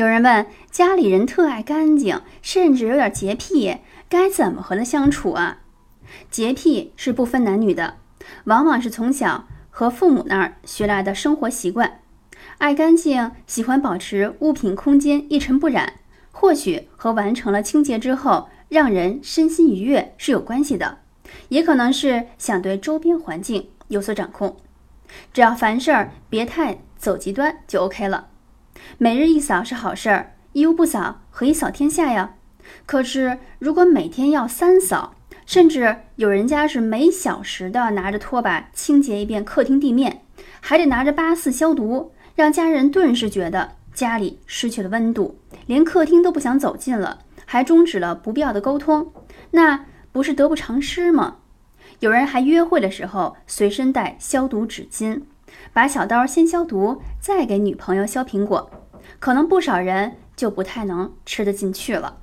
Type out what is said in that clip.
有人问家里人特爱干净，甚至有点洁癖，该怎么和他相处啊？洁癖是不分男女的，往往是从小和父母那儿学来的生活习惯。爱干净，喜欢保持物品空间一尘不染，或许和完成了清洁之后让人身心愉悦是有关系的，也可能是想对周边环境有所掌控。只要凡事儿别太走极端就 OK 了。每日一扫是好事儿，一屋不扫何以扫天下呀？可是如果每天要三扫，甚至有人家是每小时的拿着拖把清洁一遍客厅地面，还得拿着八四消毒，让家人顿时觉得家里失去了温度，连客厅都不想走进了，还终止了不必要的沟通，那不是得不偿失吗？有人还约会的时候随身带消毒纸巾。把小刀先消毒，再给女朋友削苹果，可能不少人就不太能吃得进去了。